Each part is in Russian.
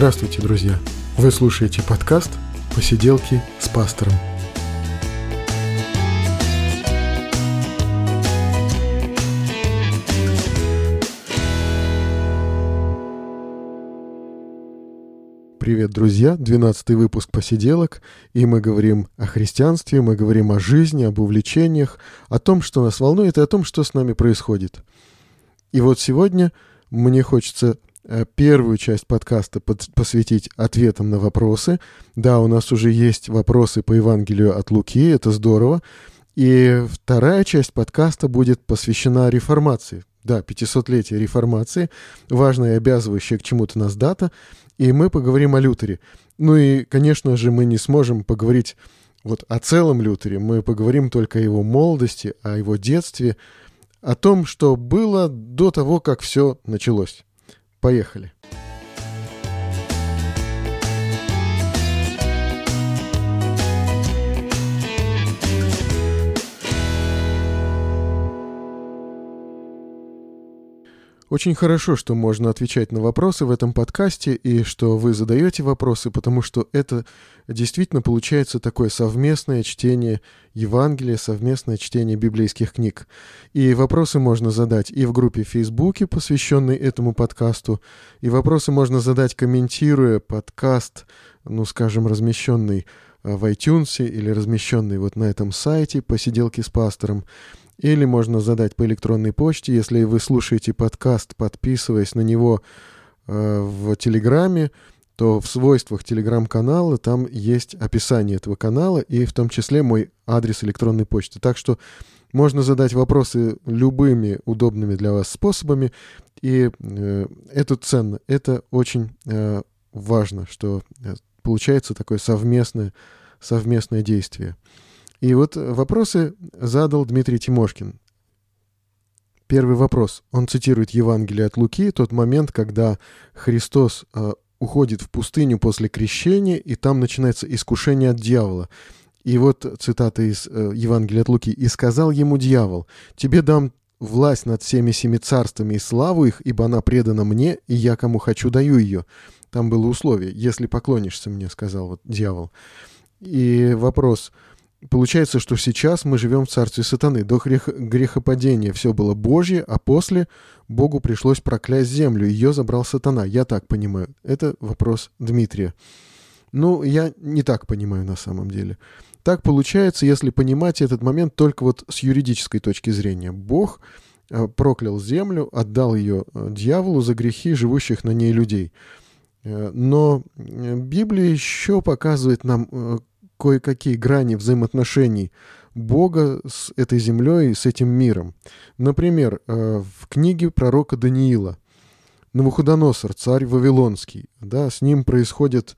Здравствуйте, друзья! Вы слушаете подкаст «Посиделки с пастором». Привет, друзья! 12 выпуск «Посиделок», и мы говорим о христианстве, мы говорим о жизни, об увлечениях, о том, что нас волнует, и о том, что с нами происходит. И вот сегодня мне хочется первую часть подкаста посвятить ответам на вопросы. Да, у нас уже есть вопросы по Евангелию от Луки, это здорово. И вторая часть подкаста будет посвящена реформации. Да, 500-летие реформации, важная и обязывающая к чему-то нас дата. И мы поговорим о Лютере. Ну и, конечно же, мы не сможем поговорить вот о целом Лютере. Мы поговорим только о его молодости, о его детстве, о том, что было до того, как все началось. Поехали. Очень хорошо, что можно отвечать на вопросы в этом подкасте и что вы задаете вопросы, потому что это действительно получается такое совместное чтение Евангелия, совместное чтение библейских книг. И вопросы можно задать и в группе в Фейсбуке, посвященной этому подкасту, и вопросы можно задать, комментируя подкаст, ну, скажем, размещенный в iTunes или размещенный вот на этом сайте «Посиделки с пастором». Или можно задать по электронной почте, если вы слушаете подкаст, подписываясь на него э, в Телеграме, то в свойствах Телеграм-канала там есть описание этого канала и в том числе мой адрес электронной почты. Так что можно задать вопросы любыми удобными для вас способами, и э, это ценно, это очень э, важно, что э, получается такое совместное, совместное действие. И вот вопросы задал Дмитрий Тимошкин. Первый вопрос. Он цитирует Евангелие от Луки, тот момент, когда Христос э, уходит в пустыню после крещения, и там начинается искушение от дьявола. И вот цитата из э, Евангелия от Луки. «И сказал ему дьявол, тебе дам власть над всеми семи царствами и славу их, ибо она предана мне, и я кому хочу даю ее». Там было условие. «Если поклонишься мне», — сказал вот дьявол. И вопрос — Получается, что сейчас мы живем в царстве сатаны. До грех, грехопадения все было Божье, а после Богу пришлось проклясть землю. Ее забрал сатана. Я так понимаю. Это вопрос Дмитрия. Ну, я не так понимаю на самом деле. Так получается, если понимать этот момент только вот с юридической точки зрения. Бог э, проклял землю, отдал ее э, дьяволу за грехи живущих на ней людей. Э, но Библия еще показывает нам кое-какие грани взаимоотношений Бога с этой землей, с этим миром. Например, э, в книге пророка Даниила Навуходоносор, царь Вавилонский, да, с ним происходят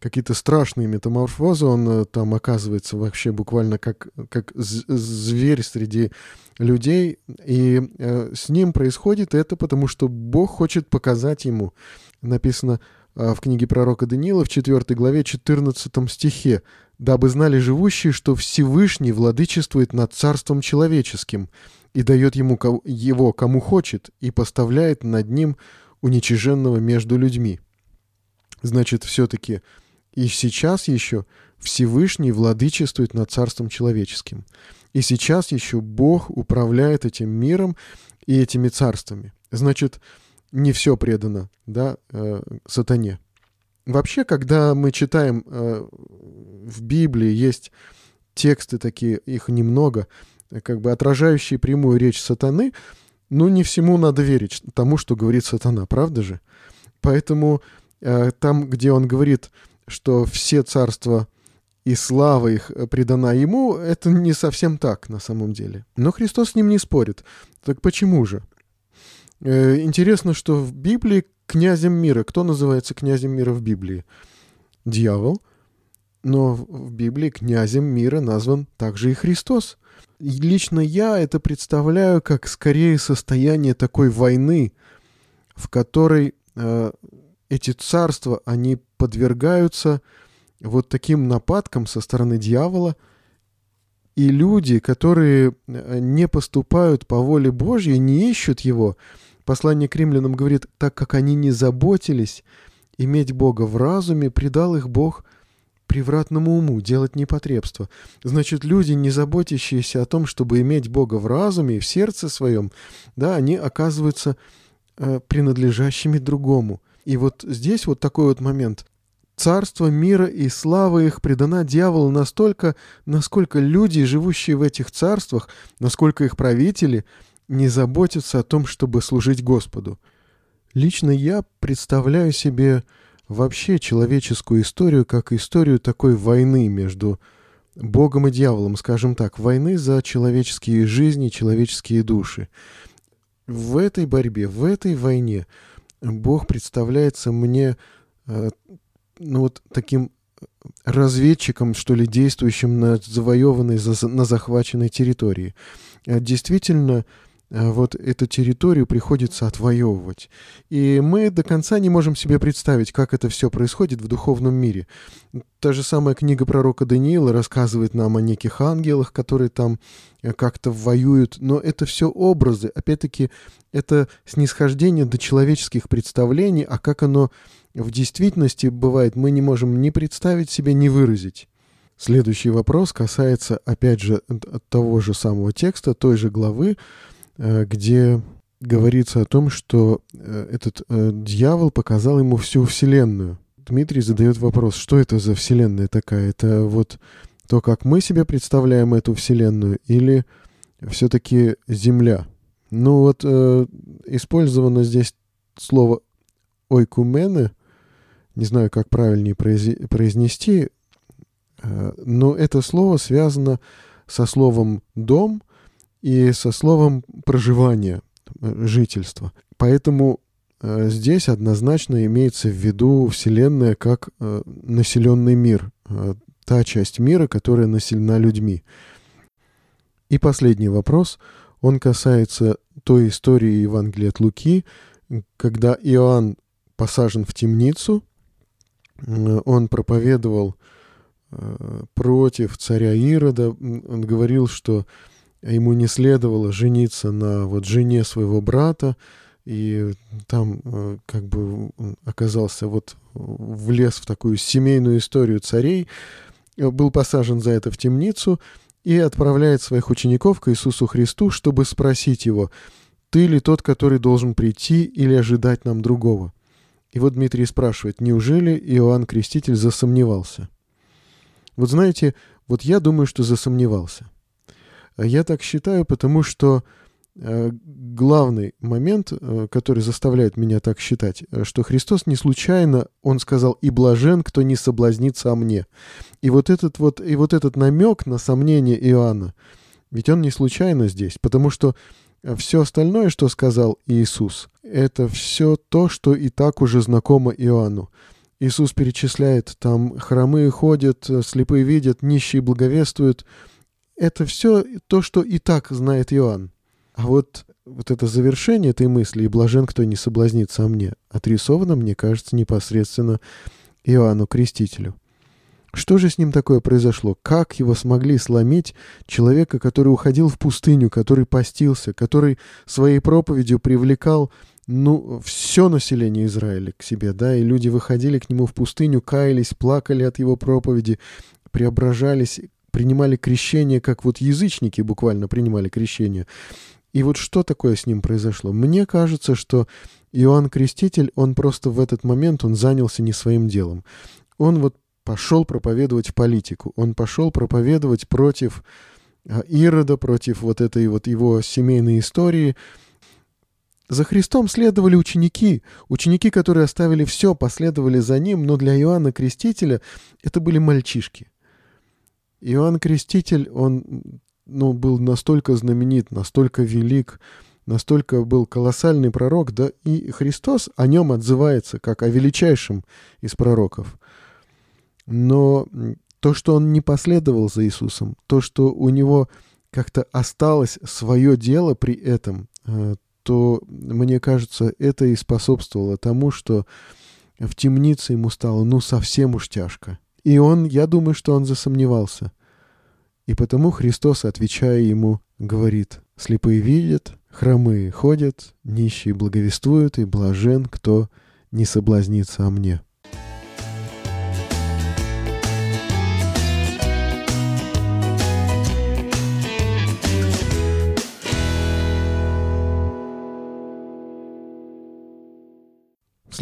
какие-то страшные метаморфозы, он э, там оказывается вообще буквально как, как зверь среди людей, и э, с ним происходит это, потому что Бог хочет показать ему, написано в книге пророка Даниила в 4 главе 14 стихе, дабы знали живущие, что Всевышний владычествует над царством человеческим и дает ему его кому хочет и поставляет над ним уничиженного между людьми. Значит, все-таки и сейчас еще Всевышний владычествует над царством человеческим. И сейчас еще Бог управляет этим миром и этими царствами. Значит, не все предано да, э, сатане. Вообще, когда мы читаем э, в Библии, есть тексты такие, их немного, как бы отражающие прямую речь сатаны, ну, не всему надо верить тому, что говорит сатана, правда же? Поэтому э, там, где он говорит, что все царства и слава их предана ему, это не совсем так на самом деле. Но Христос с ним не спорит. Так почему же? Э, интересно, что в Библии князем мира. Кто называется князем мира в Библии? Дьявол. Но в Библии князем мира назван также и Христос. И лично я это представляю как скорее состояние такой войны, в которой э, эти царства, они подвергаются вот таким нападкам со стороны дьявола, и люди, которые э, не поступают по воле Божьей, не ищут его, Послание к римлянам говорит, так как они не заботились иметь Бога в разуме, предал их Бог превратному уму, делать непотребство. Значит, люди, не заботящиеся о том, чтобы иметь Бога в разуме и в сердце своем, да, они оказываются э, принадлежащими другому. И вот здесь вот такой вот момент. Царство мира и слава их предана дьяволу настолько, насколько люди, живущие в этих царствах, насколько их правители не заботятся о том, чтобы служить Господу. Лично я представляю себе вообще человеческую историю как историю такой войны между Богом и дьяволом, скажем так, войны за человеческие жизни, человеческие души. В этой борьбе, в этой войне Бог представляется мне э, ну вот таким разведчиком, что ли, действующим на завоеванной, на захваченной территории. Э, действительно, Э, вот эту территорию приходится отвоевывать. И мы до конца не можем себе представить, как это все происходит в духовном мире. Та же самая книга пророка Даниила рассказывает нам о неких ангелах, которые там э, как-то воюют, но это все образы. Опять-таки, это снисхождение до человеческих представлений, а как оно в действительности бывает, мы не можем ни представить себе, ни выразить. Следующий вопрос касается, опять же, того же самого текста, той же главы, Э, где говорится о том, что э, этот э, дьявол показал ему всю Вселенную. Дмитрий задает вопрос, что это за Вселенная такая? Это вот то, как мы себе представляем эту Вселенную, или все-таки Земля? Ну вот э, использовано здесь слово ойкумены, не знаю, как правильнее произнести, э, но это слово связано со словом «дом», и со словом проживание, э, жительство. Поэтому э, здесь однозначно имеется в виду Вселенная как э, населенный мир, та часть мира, которая населена людьми. И последний вопрос, он касается той истории Евангелия от Луки, когда Иоанн посажен в темницу, он проповедовал против царя Ирода, он говорил, что ему не следовало жениться на вот жене своего брата, и там э, как бы оказался вот влез в такую семейную историю царей, э, был посажен за это в темницу и отправляет своих учеников к Иисусу Христу, чтобы спросить его, ты ли тот, который должен прийти или ожидать нам другого? И вот Дмитрий спрашивает, неужели Иоанн Креститель засомневался? Вот знаете, вот я думаю, что засомневался. Я так считаю, потому что э, главный момент, э, который заставляет меня так считать, э, что Христос не случайно, Он сказал, «И блажен, кто не соблазнится о мне». И вот этот вот, и вот этот намек на сомнение Иоанна, ведь он не случайно здесь, потому что все остальное, что сказал Иисус, это все то, что и так уже знакомо Иоанну. Иисус перечисляет, там хромые ходят, слепые видят, нищие благовествуют – это все то, что и так знает Иоанн. А вот, вот это завершение этой мысли «И блажен, кто не соблазнится о мне» отрисовано, мне кажется, непосредственно Иоанну Крестителю. Что же с ним такое произошло? Как его смогли сломить человека, который уходил в пустыню, который постился, который своей проповедью привлекал ну, все население Израиля к себе, да, и люди выходили к нему в пустыню, каялись, плакали от его проповеди, преображались, принимали крещение, как вот язычники буквально принимали крещение. И вот что такое с ним произошло? Мне кажется, что Иоанн Креститель, он просто в этот момент, он занялся не своим делом. Он вот пошел проповедовать политику, он пошел проповедовать против а, Ирода, против вот этой вот его семейной истории. За Христом следовали ученики, ученики, которые оставили все, последовали за ним, но для Иоанна Крестителя это были мальчишки. Иоанн Креститель, он ну, был настолько знаменит, настолько велик, настолько был колоссальный пророк, да и Христос о нем отзывается как о величайшем из пророков. Но то, что он не последовал за Иисусом, то, что у него как-то осталось свое дело при этом, э, то, мне кажется, это и способствовало тому, что в темнице ему стало ну совсем уж тяжко. И он, я думаю, что он засомневался. И потому Христос, отвечая ему, говорит, «Слепые видят, хромые ходят, нищие благовествуют, и блажен, кто не соблазнится о мне».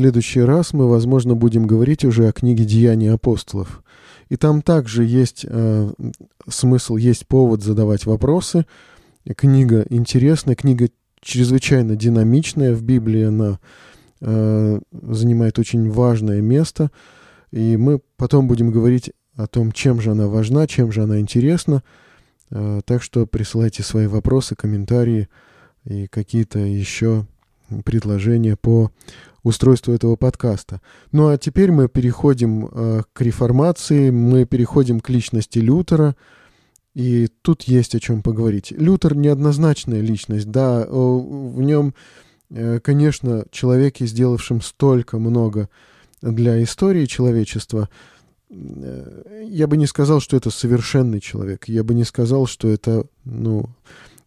Следующий раз мы, возможно, будем говорить уже о книге «Деяния апостолов». И там также есть э, смысл, есть повод задавать вопросы. Книга интересная, книга чрезвычайно динамичная в Библии, она э, занимает очень важное место. И мы потом будем говорить о том, чем же она важна, чем же она интересна. Э, так что присылайте свои вопросы, комментарии и какие-то еще предложения по устройству этого подкаста. Ну а теперь мы переходим э, к реформации, мы переходим к личности Лютера, и тут есть о чем поговорить. Лютер неоднозначная личность, да, в нем, э, конечно, человеке, сделавшим столько много для истории человечества, э, я бы не сказал, что это совершенный человек, я бы не сказал, что это, ну,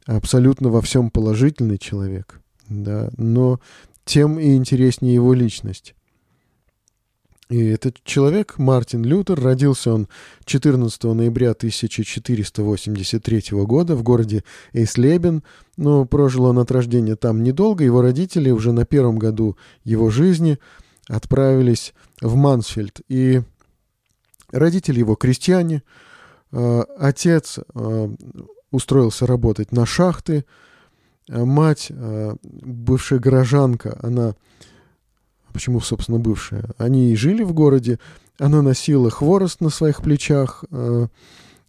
абсолютно во всем положительный человек, да, но тем и интереснее его личность. И этот человек, Мартин Лютер, родился он 14 ноября 1483 года в городе Эйслебен, но прожил он от рождения там недолго. Его родители уже на первом году его жизни отправились в Мансфельд. И родители его крестьяне, а, отец а, устроился работать на шахты, мать, бывшая горожанка, она почему, собственно, бывшая, они жили в городе, она носила хворост на своих плечах, э,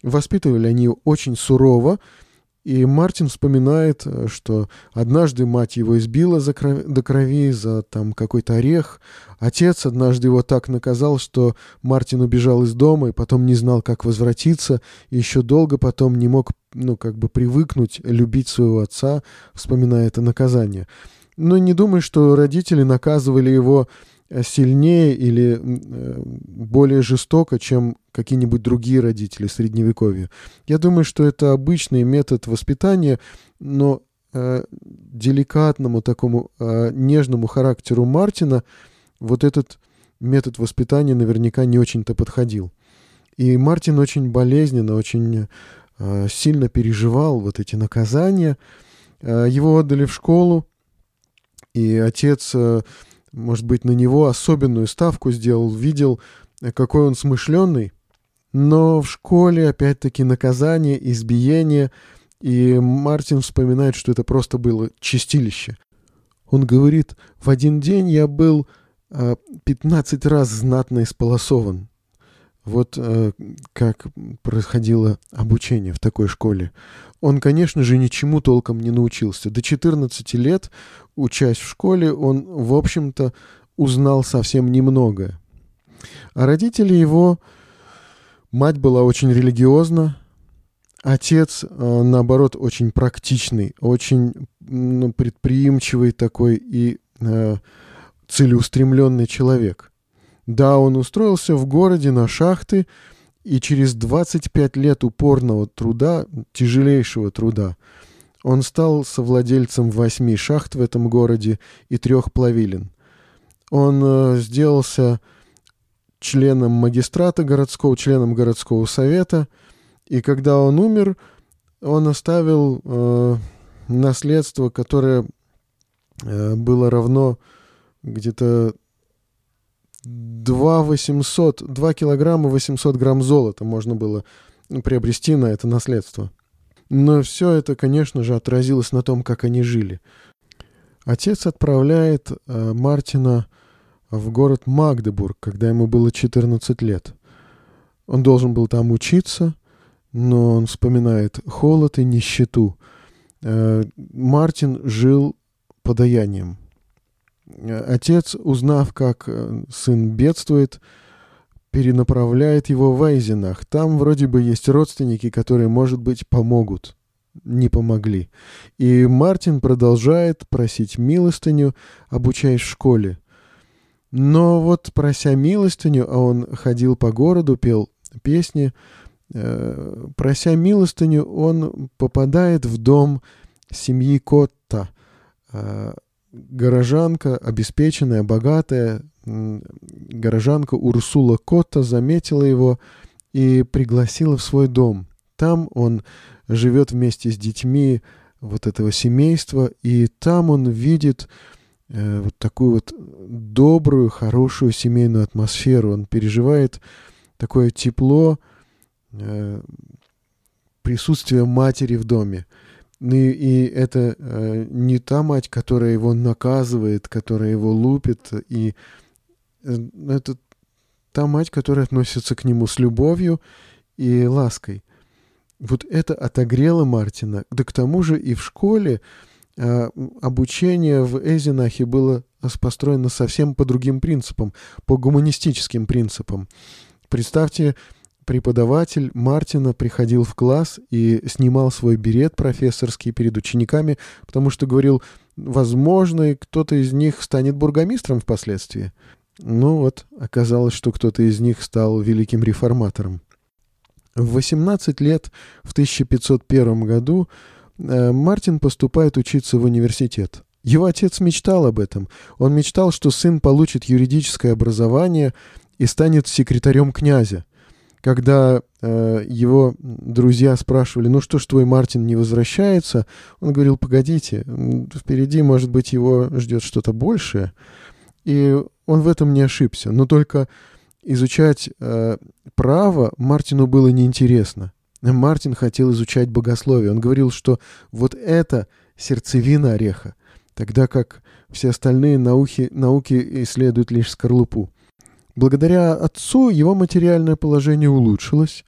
воспитывали они очень сурово, и Мартин вспоминает, э, что однажды мать его избила за кров... до крови за там какой-то орех. Отец однажды его так наказал, что Мартин убежал из дома и потом не знал, как возвратиться, и еще долго потом не мог, ну, как бы привыкнуть любить своего отца, вспоминая это наказание. Но не думаю, что родители наказывали его сильнее или э, более жестоко, чем какие-нибудь другие родители Средневековья. Я думаю, что это обычный метод воспитания, но э, деликатному такому э, нежному характеру Мартина вот этот метод воспитания наверняка не очень-то подходил. И Мартин очень болезненно, очень э, сильно переживал вот эти наказания. Э, его отдали в школу, и отец, э, может быть, на него особенную ставку сделал, видел, э, какой он смышленный. Но в школе, опять-таки, наказание, избиение, и Мартин вспоминает, что это просто было чистилище. Он говорит, в один день я был 15 э, раз знатно исполосован. Вот э, как происходило обучение в такой школе. Он, конечно же, ничему толком не научился. До 14 лет, учась в школе, он, в общем-то, узнал совсем немного. А родители его... Мать была очень религиозна, отец, э, наоборот, очень практичный, очень ну, предприимчивый такой и э, целеустремленный человек – да, он устроился в городе на шахты, и через 25 лет упорного труда, тяжелейшего труда, он стал совладельцем восьми шахт в этом городе и трех плавилин. Он э, сделался членом магистрата городского, членом городского совета, и когда он умер, он оставил э, наследство, которое э, было равно где-то 2 800, 2 килограмма 800 грамм золота можно было приобрести на это наследство. Но все это, конечно же, отразилось на том, как они жили. Отец отправляет э, Мартина в город Магдебург, когда ему было 14 лет. Он должен был там учиться, но он вспоминает холод и нищету. Э, Мартин жил подаянием. Отец, узнав, как э, сын бедствует, перенаправляет его в Айзенах. Там вроде бы есть родственники, которые, может быть, помогут. Не помогли. И Мартин продолжает просить милостыню, обучаясь в школе. Но вот прося милостыню, а он ходил по городу, пел песни, э, прося милостыню, он попадает в дом семьи Котта, э, горожанка, обеспеченная, богатая, горожанка Урсула Котта заметила его и пригласила в свой дом. Там он живет вместе с детьми вот этого семейства, и там он видит э, вот такую вот добрую, хорошую семейную атмосферу. Он переживает такое тепло э, присутствия матери в доме. Ну и, и это э, не та мать, которая его наказывает, которая его лупит, и э, это та мать, которая относится к нему с любовью и лаской. Вот это отогрело Мартина. Да к тому же и в школе э, обучение в Эзинахе было построено совсем по другим принципам, по гуманистическим принципам. Представьте, преподаватель Мартина приходил в класс и снимал свой берет профессорский перед учениками, потому что говорил, возможно, кто-то из них станет бургомистром впоследствии. Ну вот, оказалось, что кто-то из них стал великим реформатором. В 18 лет, в 1501 году, э, Мартин поступает учиться в университет. Его отец мечтал об этом. Он мечтал, что сын получит юридическое образование и станет секретарем князя. Когда э, его друзья спрашивали, ну что ж твой Мартин не возвращается, он говорил, погодите, впереди, может быть, его ждет что-то большее. И он в этом не ошибся. Но только изучать э, право Мартину было неинтересно. Мартин хотел изучать богословие. Он говорил, что вот это сердцевина ореха, тогда как все остальные науки, науки исследуют лишь скорлупу. Благодаря отцу его материальное положение улучшилось.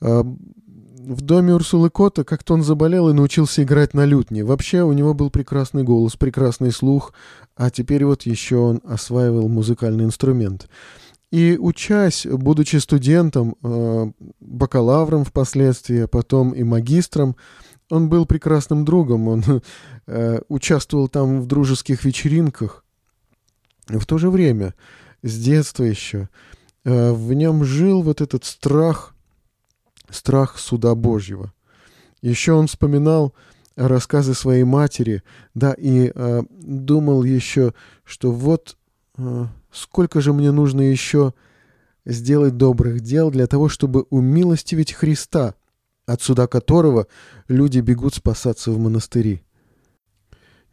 А, в доме Урсулы Кота как-то он заболел и научился играть на лютне. Вообще у него был прекрасный голос, прекрасный слух, а теперь вот еще он осваивал музыкальный инструмент. И учась, будучи студентом, а, бакалавром впоследствии, а потом и магистром, он был прекрасным другом, он э, участвовал там в дружеских вечеринках. В то же время с детства еще, э, в нем жил вот этот страх, страх суда Божьего. Еще он вспоминал рассказы своей матери, да, и э, думал еще, что вот э, сколько же мне нужно еще сделать добрых дел для того, чтобы умилостивить Христа, от суда которого люди бегут спасаться в монастыри.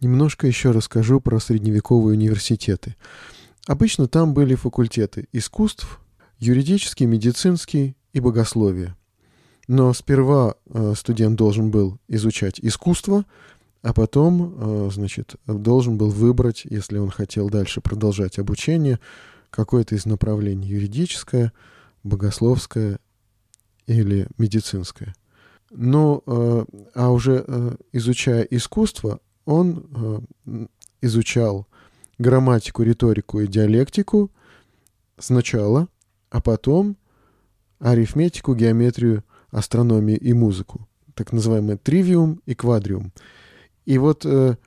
Немножко еще расскажу про средневековые университеты. Обычно там были факультеты искусств, юридический, медицинский и богословие. Но сперва э, студент должен был изучать искусство, а потом, э, значит, должен был выбрать, если он хотел дальше продолжать обучение, какое-то из направлений юридическое, богословское или медицинское. Но, э, а уже изучая искусство, он изучал грамматику, риторику и диалектику сначала, а потом арифметику, геометрию, астрономию и музыку. Так называемый тривиум и квадриум. И вот, э,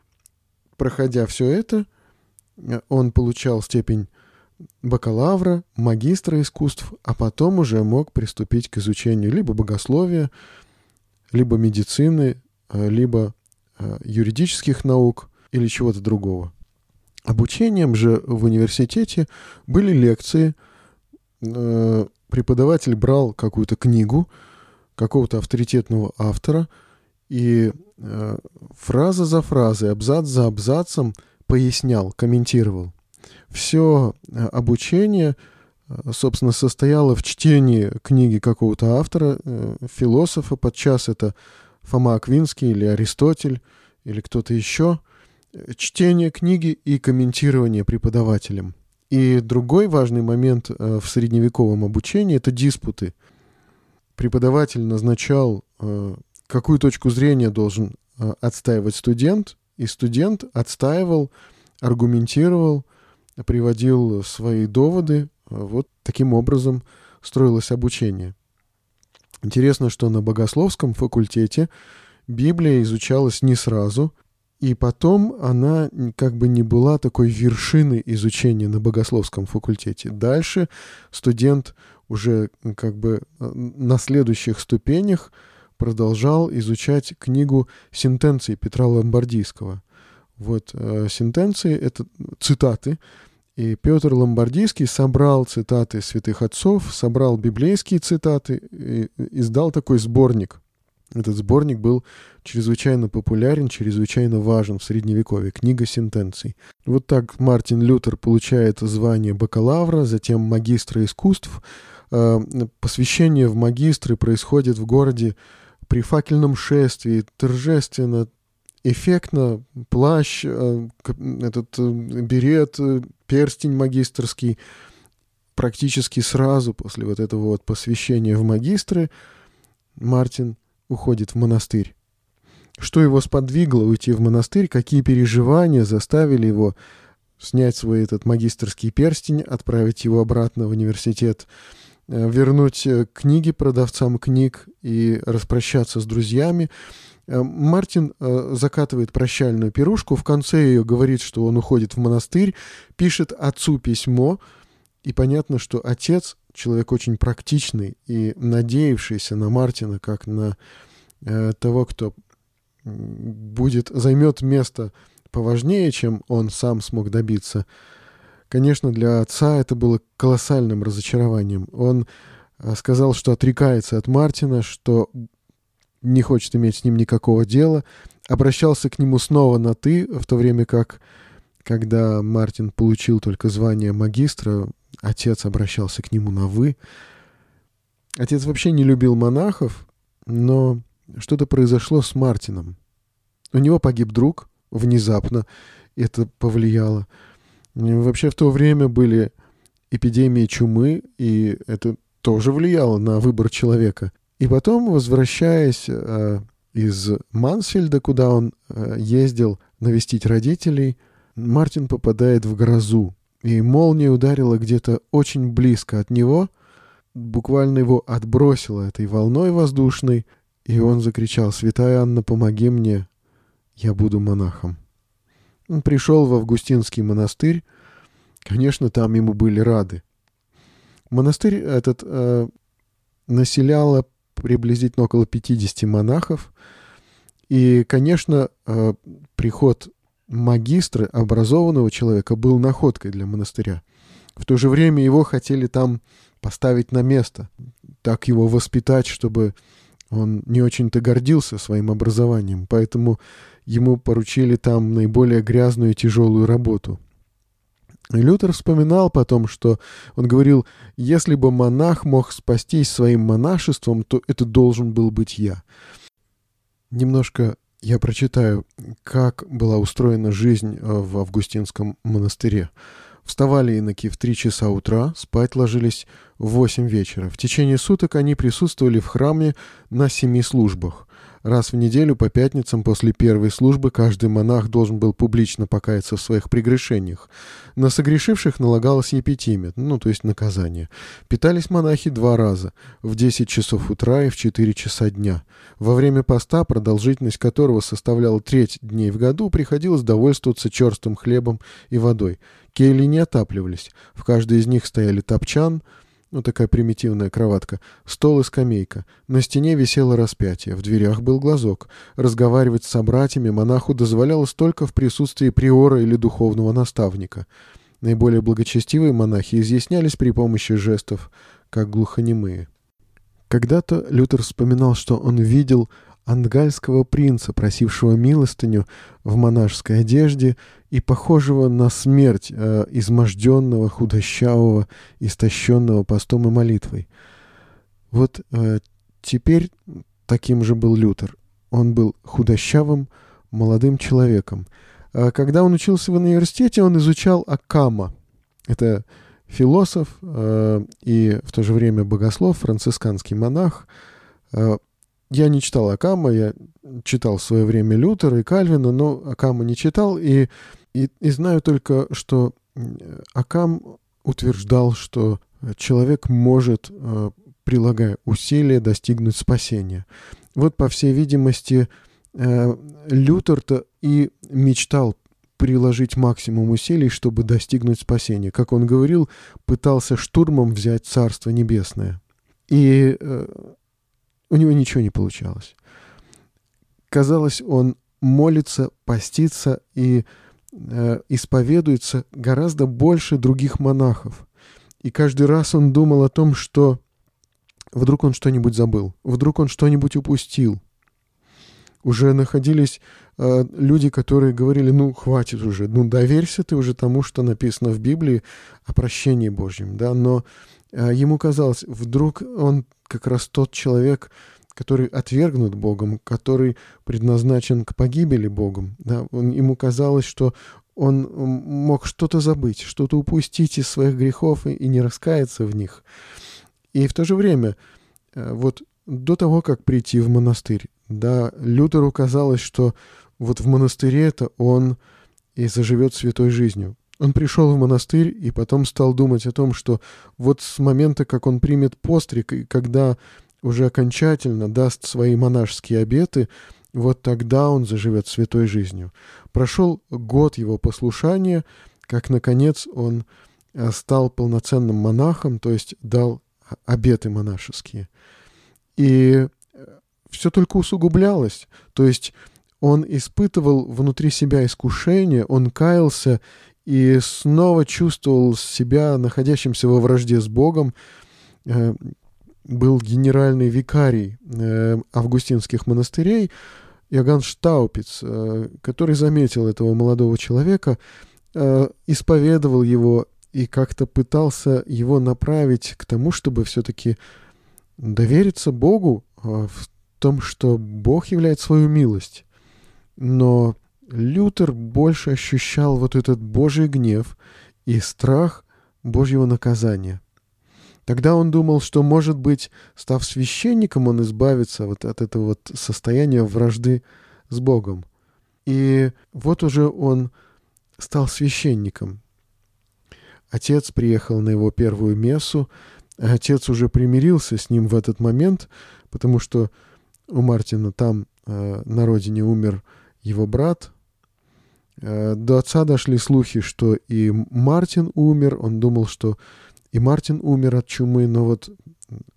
проходя все это, он получал степень бакалавра, магистра искусств, а потом уже мог приступить к изучению либо богословия, либо медицины, э, либо э, юридических наук или чего-то другого. Обучением же в университете были лекции. Э, преподаватель брал какую-то книгу какого-то авторитетного автора и э, фраза за фразой, абзац за абзацем пояснял, комментировал. Все э, обучение, собственно, состояло в чтении книги какого-то автора, философа, подчас это Фома Аквинский или Аристотель или кто-то еще – чтение книги и комментирование преподавателем. И другой важный момент э, в средневековом обучении — это диспуты. Преподаватель назначал, э, какую точку зрения должен э, отстаивать студент, и студент отстаивал, аргументировал, приводил свои доводы. Вот таким образом строилось обучение. Интересно, что на богословском факультете Библия изучалась не сразу — и потом она как бы не была такой вершины изучения на богословском факультете. Дальше студент уже как бы э, на следующих ступенях продолжал изучать книгу «Сентенции» Петра Ломбардийского. Вот э, сентенции — это цитаты, и Петр Ломбардийский собрал цитаты святых отцов, собрал библейские цитаты и издал такой сборник Этот сборник был чрезвычайно популярен, чрезвычайно важен в Средневековье. Книга сентенций. Вот так Мартин Лютер получает звание бакалавра, затем магистра искусств. Э, посвящение в магистры происходит в городе при факельном шествии, торжественно, эффектно, плащ, э, этот э, берет, перстень магистрский. Практически сразу после вот этого вот посвящения в магистры Мартин уходит в монастырь. Что его сподвигло уйти в монастырь, какие переживания заставили его снять свой этот магистрский перстень, отправить его обратно в университет, э, вернуть э, книги продавцам книг и распрощаться с друзьями. Э, Мартин закатывает прощальную пирушку, в конце ее говорит, что он уходит в монастырь, пишет отцу письмо, и понятно, что отец человек очень практичный и надеявшийся на Мартина как на э, того, кто будет, займет место поважнее, чем он сам смог добиться. Конечно, для отца это было колоссальным разочарованием. Он э, сказал, что отрекается от Мартина, что не хочет иметь с ним никакого дела, обращался к нему снова на «ты», в то время как, когда Мартин получил только звание магистра, Отец обращался к нему на «вы». Отец вообще не любил монахов, но что-то произошло с Мартином. У него погиб друг внезапно, это повлияло. Вообще в то время были эпидемии чумы, и это тоже влияло на выбор человека. И потом, возвращаясь э, из Мансфельда, куда он э, ездил навестить родителей, Мартин попадает в грозу и молния ударила где-то очень близко от него, буквально его отбросило этой волной воздушной, и он закричал «Святая Анна, помоги мне, я буду монахом». Он пришел в Августинский монастырь, конечно, там ему были рады. Монастырь этот э, населяло приблизительно около 50 монахов, и, конечно, э, приход магистра, образованного человека, был находкой для монастыря. В то же время его хотели там поставить на место, так его воспитать, чтобы он не очень-то гордился своим образованием, поэтому ему поручили там наиболее грязную и тяжелую работу. И Лютер вспоминал потом, что он говорил, если бы монах мог спастись своим монашеством, то это должен был быть я. Немножко я прочитаю, как была устроена жизнь э, в Августинском монастыре. Вставали иноки в три часа утра, спать ложились в восемь вечера. В течение суток они присутствовали в храме на семи службах. Раз в неделю по пятницам после первой службы каждый монах должен был публично покаяться в своих прегрешениях. На согрешивших налагалось епитимия, ну, то есть наказание. Питались монахи два раза, в 10 часов утра и в 4 часа дня. Во время поста, продолжительность которого составляла треть дней в году, приходилось довольствоваться черстым хлебом и водой. Кельи не отапливались. В каждой из них стояли топчан, ну, такая примитивная кроватка, стол и скамейка. На стене висело распятие, в дверях был глазок. Разговаривать с собратьями монаху дозволялось только в присутствии приора или духовного наставника. Наиболее благочестивые монахи изъяснялись при помощи жестов, как глухонемые. Когда-то Лютер вспоминал, что он видел ангальского принца, просившего милостыню в монашеской одежде и похожего на смерть э, изможденного, худощавого, истощенного постом и молитвой. Вот э, теперь таким же был Лютер. Он был худощавым, молодым человеком. А когда он учился в университете, он изучал Акама. Это философ э, и в то же время богослов, францисканский монах. Э, я не читал Акама, я читал в свое время Лютера и Кальвина, но Акама не читал, и, и, и знаю только, что Акам утверждал, что человек может, э, прилагая усилия, достигнуть спасения. Вот, по всей видимости, э, Лютер-то и мечтал приложить максимум усилий, чтобы достигнуть спасения. Как он говорил, пытался штурмом взять Царство Небесное. И э, у него ничего не получалось. Казалось, он молится, постится и э, исповедуется гораздо больше других монахов. И каждый раз он думал о том, что вдруг он что-нибудь забыл, вдруг он что-нибудь упустил. Уже находились э, люди, которые говорили, ну, хватит уже, ну, доверься ты уже тому, что написано в Библии о прощении Божьем, да, но э, ему казалось, вдруг он как раз тот человек, который отвергнут Богом, который предназначен к погибели Богом. Да? Он, ему казалось, что он мог что-то забыть, что-то упустить из своих грехов и, и не раскаяться в них. И в то же время, э, вот до того, как прийти в монастырь, да, Лютеру казалось, что вот в монастыре это он и заживет святой жизнью. Он пришел в монастырь и потом стал думать о том, что вот с момента, как он примет постриг, и когда уже окончательно даст свои монашеские обеты, вот тогда он заживет святой жизнью. Прошел год его послушания, как, наконец, он э, стал полноценным монахом, то есть дал обеты монашеские. И э, все только усугублялось. То есть он испытывал внутри себя искушение, он каялся и снова чувствовал себя находящимся во вражде с Богом. Э, был генеральный викарий августинских монастырей, Иоганн Штаупиц, э, который заметил этого молодого человека, э, исповедовал его и как-то пытался его направить к тому, чтобы все-таки довериться Богу э, в том, что Бог являет свою милость. Но Лютер больше ощущал вот этот Божий гнев и страх Божьего наказания. Тогда он думал, что, может быть, став священником, он избавится вот от этого вот состояния вражды с Богом. И вот уже он стал священником. Отец приехал на его первую мессу. Отец уже примирился с ним в этот момент, потому что у Мартина там э, на родине умер его брат. Э, до отца дошли слухи, что и Мартин умер. Он думал, что и Мартин умер от чумы, но вот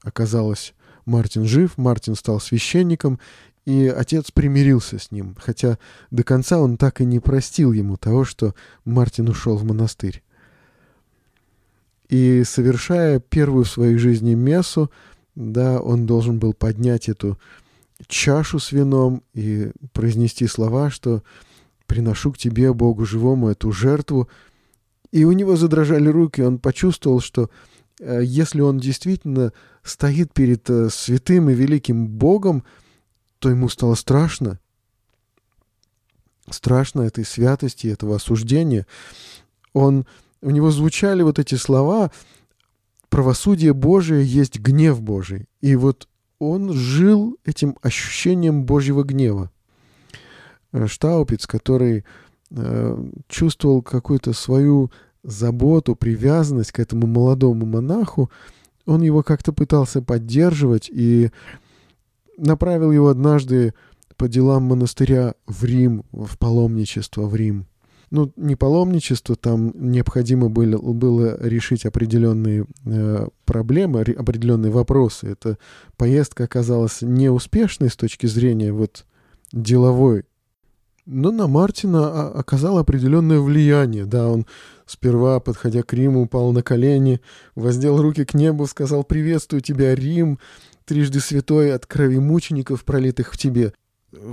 оказалось, Мартин жив, Мартин стал священником, и отец примирился с ним, хотя до конца он так и не простил ему того, что Мартин ушел в монастырь. И совершая первую в своей жизни мессу, да, он должен был поднять эту чашу с вином и произнести слова, что «приношу к тебе, Богу живому, эту жертву, и у него задрожали руки, он почувствовал, что э, если он действительно стоит перед э, святым и великим Богом, то ему стало страшно. Страшно этой святости, этого осуждения. Он, у него звучали вот эти слова «правосудие Божие есть гнев Божий». И вот он жил этим ощущением Божьего гнева. Э, Штаупиц, который э, чувствовал какую-то свою заботу, привязанность к этому молодому монаху, он его как-то пытался поддерживать и направил его однажды по делам монастыря в Рим, в паломничество в Рим. Ну, не паломничество, там необходимо было, было решить определенные э, проблемы, определенные вопросы. Эта поездка оказалась неуспешной с точки зрения вот деловой но на Мартина оказал определенное влияние. Да, он сперва, подходя к Риму, упал на колени, воздел руки к небу, сказал «Приветствую тебя, Рим, трижды святой от крови мучеников, пролитых в тебе».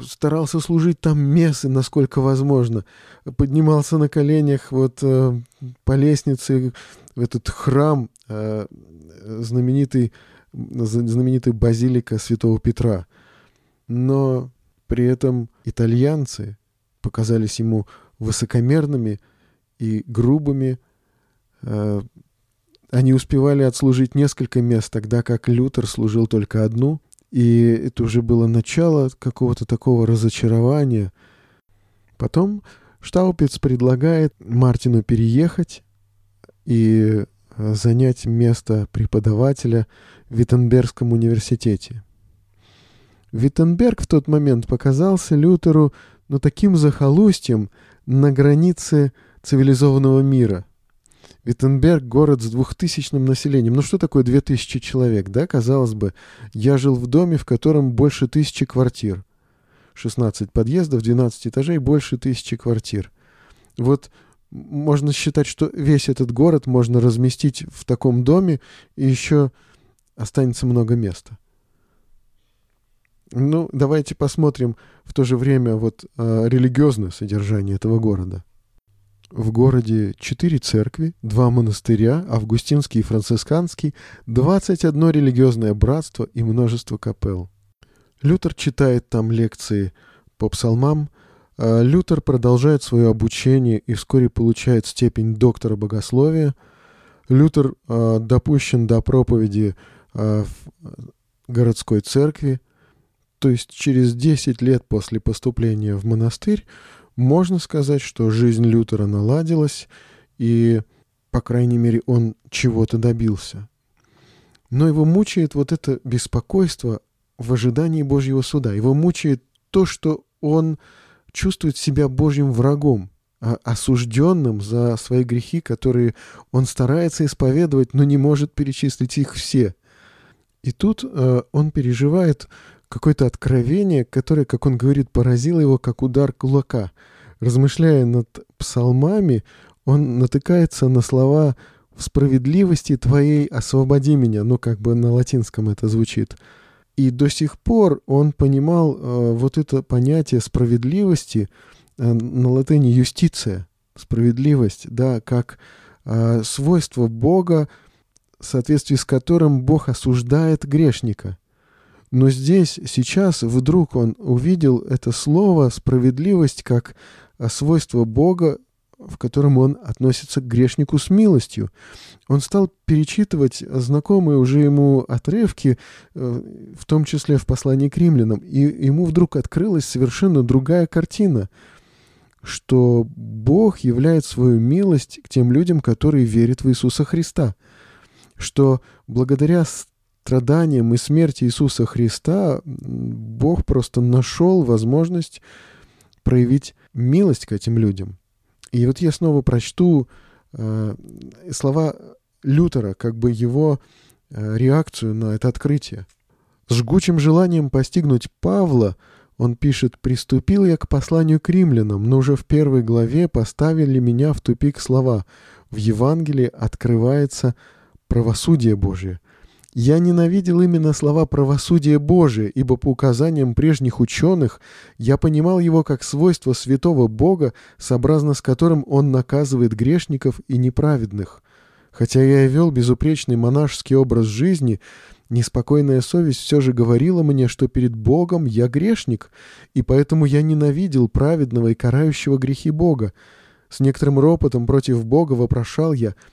Старался служить там мессы, насколько возможно. Поднимался на коленях вот э, по лестнице в этот храм, э, знаменитый, знаменитый базилика святого Петра. Но при этом итальянцы, показались ему высокомерными и грубыми. Э, они успевали отслужить несколько мест, тогда как Лютер служил только одну, и это уже было начало какого-то такого разочарования. Потом Штаупиц предлагает Мартину переехать и э, занять место преподавателя в Виттенбергском университете. Виттенберг в тот момент показался Лютеру но таким захолустьем на границе цивилизованного мира. Виттенберг — город с двухтысячным населением. Ну что такое две тысячи человек, да? Казалось бы, я жил в доме, в котором больше тысячи квартир. 16 подъездов, 12 этажей, больше тысячи квартир. Вот можно считать, что весь этот город можно разместить в таком доме, и еще останется много места. Ну, давайте посмотрим в то же время вот э, религиозное содержание этого города. В городе четыре церкви, два монастыря, августинский и францисканский, 21 религиозное братство и множество капел. Лютер читает там лекции по псалмам, а Лютер продолжает свое обучение и вскоре получает степень доктора богословия. Лютер э, допущен до проповеди э, в городской церкви, то есть через 10 лет после поступления в монастырь можно сказать, что жизнь Лютера наладилась, и, по крайней мере, он чего-то добился. Но его мучает вот это беспокойство в ожидании Божьего суда. Его мучает то, что он чувствует себя Божьим врагом, а осужденным за свои грехи, которые он старается исповедовать, но не может перечислить их все. И тут э, он переживает какое-то откровение, которое, как он говорит, поразило его как удар кулака. Размышляя над псалмами, он натыкается на слова «в справедливости твоей освободи меня», ну, как бы на латинском это звучит. И до сих пор он понимал э, вот это понятие справедливости э, на латыни «юстиция», справедливость, да, как э, свойство Бога, в соответствии с которым Бог осуждает грешника. Но здесь, сейчас, вдруг он увидел это слово «справедливость» как свойство Бога, в котором он относится к грешнику с милостью. Он стал перечитывать знакомые уже ему отрывки, э, в том числе в послании к римлянам, и ему вдруг открылась совершенно другая картина, что Бог являет свою милость к тем людям, которые верят в Иисуса Христа, что благодаря страданиям и смерти Иисуса Христа Бог просто нашел возможность проявить милость к этим людям. И вот я снова прочту э, слова Лютера, как бы его э, реакцию на это открытие. С жгучим желанием постигнуть Павла он пишет «Приступил я к посланию к римлянам, но уже в первой главе поставили меня в тупик слова. В Евангелии открывается правосудие Божие». Я ненавидел именно слова «правосудие Божие», ибо по указаниям прежних ученых я понимал его как свойство святого Бога, сообразно с которым он наказывает грешников и неправедных. Хотя я и вел безупречный монашеский образ жизни, неспокойная совесть все же говорила мне, что перед Богом я грешник, и поэтому я ненавидел праведного и карающего грехи Бога. С некоторым ропотом против Бога вопрошал я —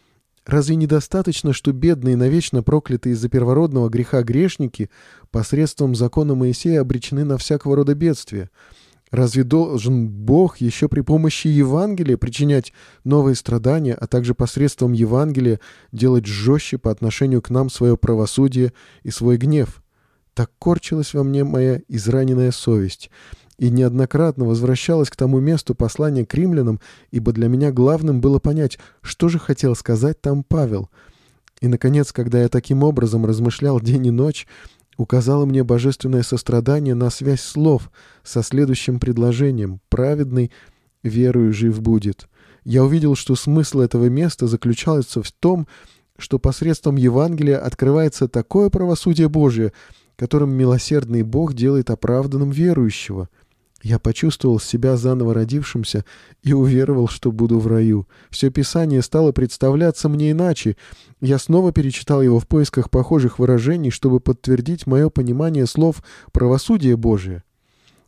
Разве недостаточно, что бедные, навечно проклятые из-за первородного греха грешники посредством закона Моисея обречены на всякого рода бедствия? Разве должен Бог еще при помощи Евангелия причинять новые страдания, а также посредством Евангелия делать жестче по отношению к нам свое правосудие и свой гнев? Так корчилась во мне моя израненная совесть и неоднократно возвращалась к тому месту послания к римлянам, ибо для меня главным было понять, что же хотел сказать там Павел. И, наконец, когда я таким образом размышлял день и ночь, указало мне божественное сострадание на связь слов со следующим предложением «праведный верою жив будет». Я увидел, что смысл этого места заключался в том, что посредством Евангелия открывается такое правосудие Божие, которым милосердный Бог делает оправданным верующего – я почувствовал себя заново родившимся и уверовал, что буду в раю. Все Писание стало представляться мне иначе. Я снова перечитал его в поисках похожих выражений, чтобы подтвердить мое понимание слов «правосудие Божие».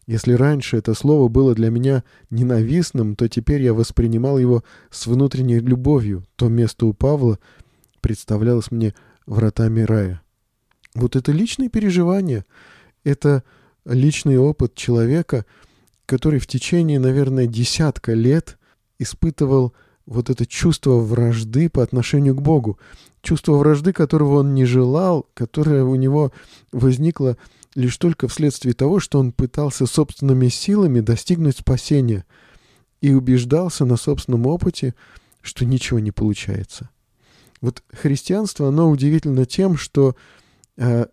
Если раньше это слово было для меня ненавистным, то теперь я воспринимал его с внутренней любовью. То место у Павла представлялось мне вратами рая. Вот это личные переживания, это личный опыт человека, который в течение, наверное, десятка лет испытывал вот это чувство вражды по отношению к Богу. Чувство вражды, которого он не желал, которое у него возникло лишь только вследствие того, что он пытался собственными силами достигнуть спасения и убеждался на собственном опыте, что ничего не получается. Вот христианство, оно удивительно тем, что э,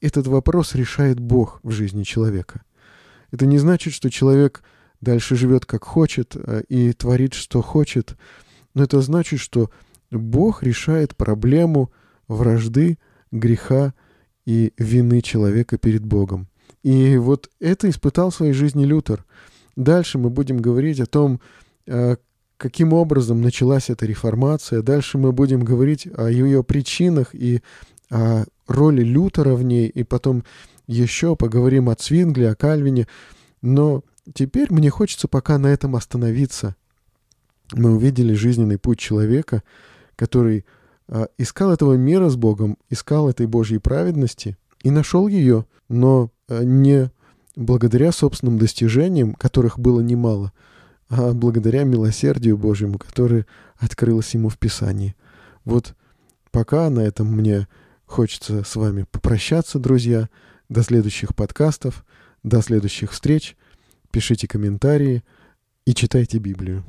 этот вопрос решает Бог в жизни человека. Это не значит, что человек дальше живет как хочет э, и творит, что хочет, но это значит, что Бог решает проблему вражды, греха и вины человека перед Богом. И вот это испытал в своей жизни Лютер. Дальше мы будем говорить о том, э, каким образом началась эта реформация. Дальше мы будем говорить о ее причинах и о роли Лютера в ней. И потом еще поговорим о Цвингле, о Кальвине. Но теперь мне хочется пока на этом остановиться. Мы увидели жизненный путь человека, который э, искал этого мира с Богом, искал этой Божьей праведности и нашел ее, но э, не благодаря собственным достижениям, которых было немало, а благодаря милосердию Божьему, которое открылось ему в Писании. Вот пока на этом мне хочется с вами попрощаться, друзья. До следующих подкастов, до следующих встреч. Пишите комментарии и читайте Библию.